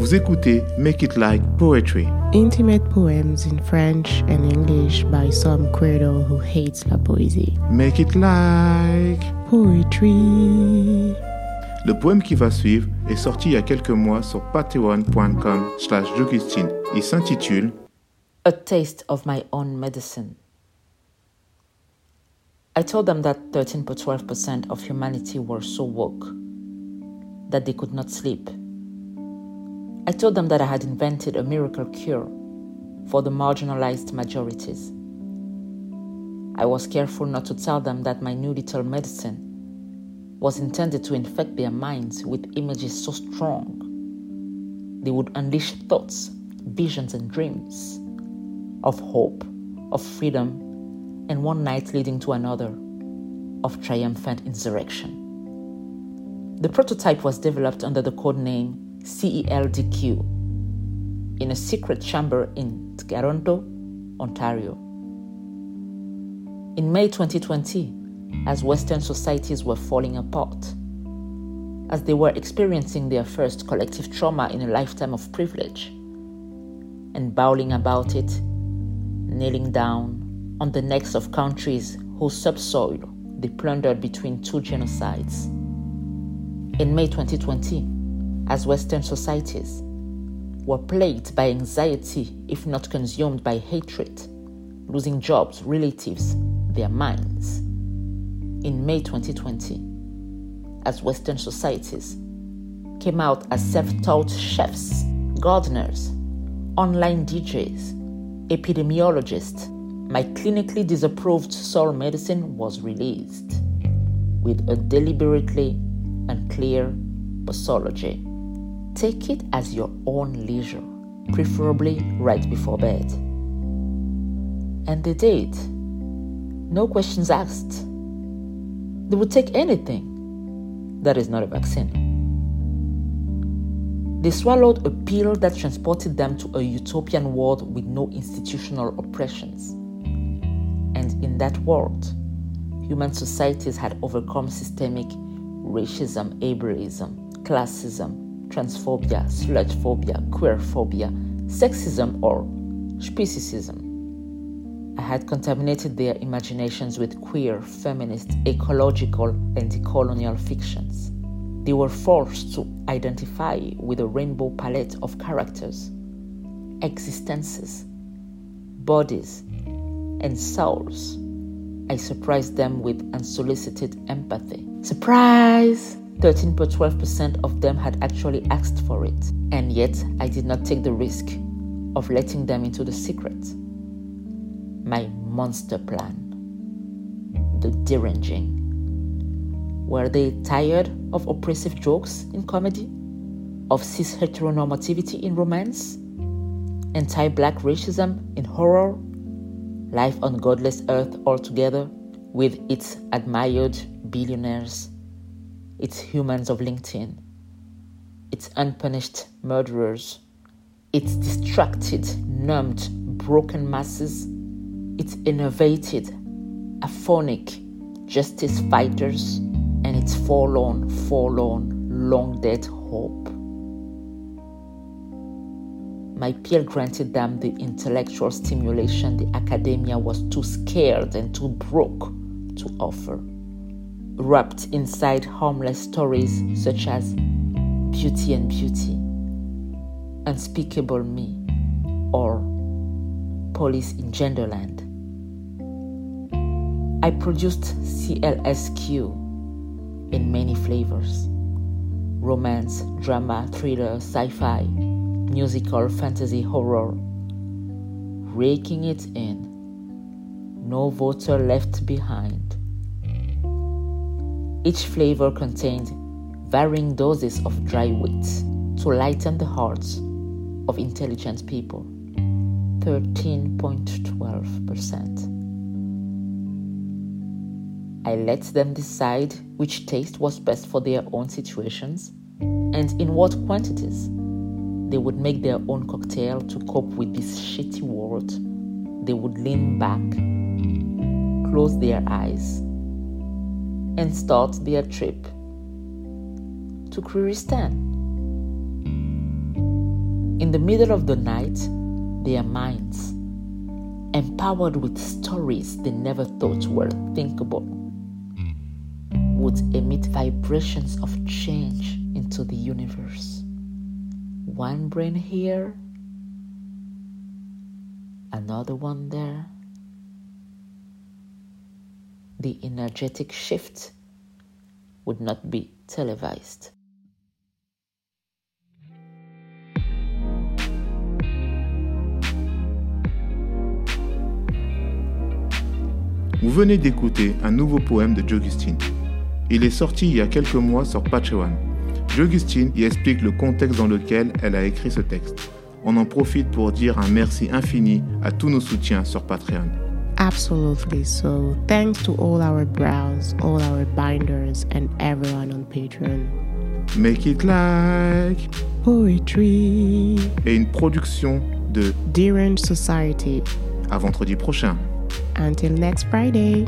Vous écoutez Make It Like Poetry. Intimate poems in French and English by some credo who hates la poésie. Make It Like Poetry. Le poème qui va suivre est sorti il y a quelques mois sur patreon.com slash Il s'intitule A Taste of My Own Medicine. I told them that 13.12% of humanity were so woke that they could not sleep I told them that I had invented a miracle cure for the marginalized majorities. I was careful not to tell them that my new little medicine was intended to infect their minds with images so strong they would unleash thoughts, visions, and dreams of hope, of freedom, and one night leading to another of triumphant insurrection. The prototype was developed under the code name CELDQ in a secret chamber in Toronto, Ontario. In May 2020, as Western societies were falling apart, as they were experiencing their first collective trauma in a lifetime of privilege, and bowling about it, kneeling down on the necks of countries whose subsoil they plundered between two genocides. In May 2020, as Western societies were plagued by anxiety, if not consumed by hatred, losing jobs, relatives, their minds. In May 2020, as Western societies came out as self taught chefs, gardeners, online DJs, epidemiologists, my clinically disapproved soul medicine was released with a deliberately unclear posology. Take it as your own leisure, preferably right before bed. And they did. No questions asked. They would take anything that is not a vaccine. They swallowed a pill that transported them to a utopian world with no institutional oppressions. And in that world, human societies had overcome systemic racism, ableism, classism, transphobia, sludgephobia, queerphobia, sexism, or speciesism. I had contaminated their imaginations with queer, feminist, ecological, and decolonial fictions. They were forced to identify with a rainbow palette of characters, existences, bodies, and souls. I surprised them with unsolicited empathy. Surprise! 13.12% of them had actually asked for it, and yet I did not take the risk of letting them into the secret. My monster plan. The deranging. Were they tired of oppressive jokes in comedy? Of cis heteronormativity in romance? Anti black racism in horror? Life on godless earth altogether, with its admired billionaires its humans of LinkedIn, its unpunished murderers, its distracted, numbed, broken masses, its innovated, aphonic justice fighters, and its forlorn, forlorn, long dead hope. My peer granted them the intellectual stimulation the academia was too scared and too broke to offer wrapped inside harmless stories such as Beauty and Beauty, Unspeakable Me, or Police in Genderland. I produced CLSQ in many flavors romance, drama, thriller, sci fi, musical, fantasy, horror. Raking it in. No voter left behind. Each flavor contained varying doses of dry wheat to lighten the hearts of intelligent people. 13.12%. I let them decide which taste was best for their own situations and in what quantities they would make their own cocktail to cope with this shitty world. They would lean back, close their eyes, and start their trip to Queeristan. In the middle of the night, their minds, empowered with stories they never thought were thinkable, would emit vibrations of change into the universe. One brain here, another one there. The energetic shift would not be televised. Vous venez d'écouter un nouveau poème de Jogustine. Il est sorti il y a quelques mois sur Patreon. Jogustine y explique le contexte dans lequel elle a écrit ce texte. On en profite pour dire un merci infini à tous nos soutiens sur Patreon. Absolutely. So, thanks to all our brows, all our binders, and everyone on Patreon. Make it like Poetry. et une production de Derange Society. à vendredi prochain. Until next Friday.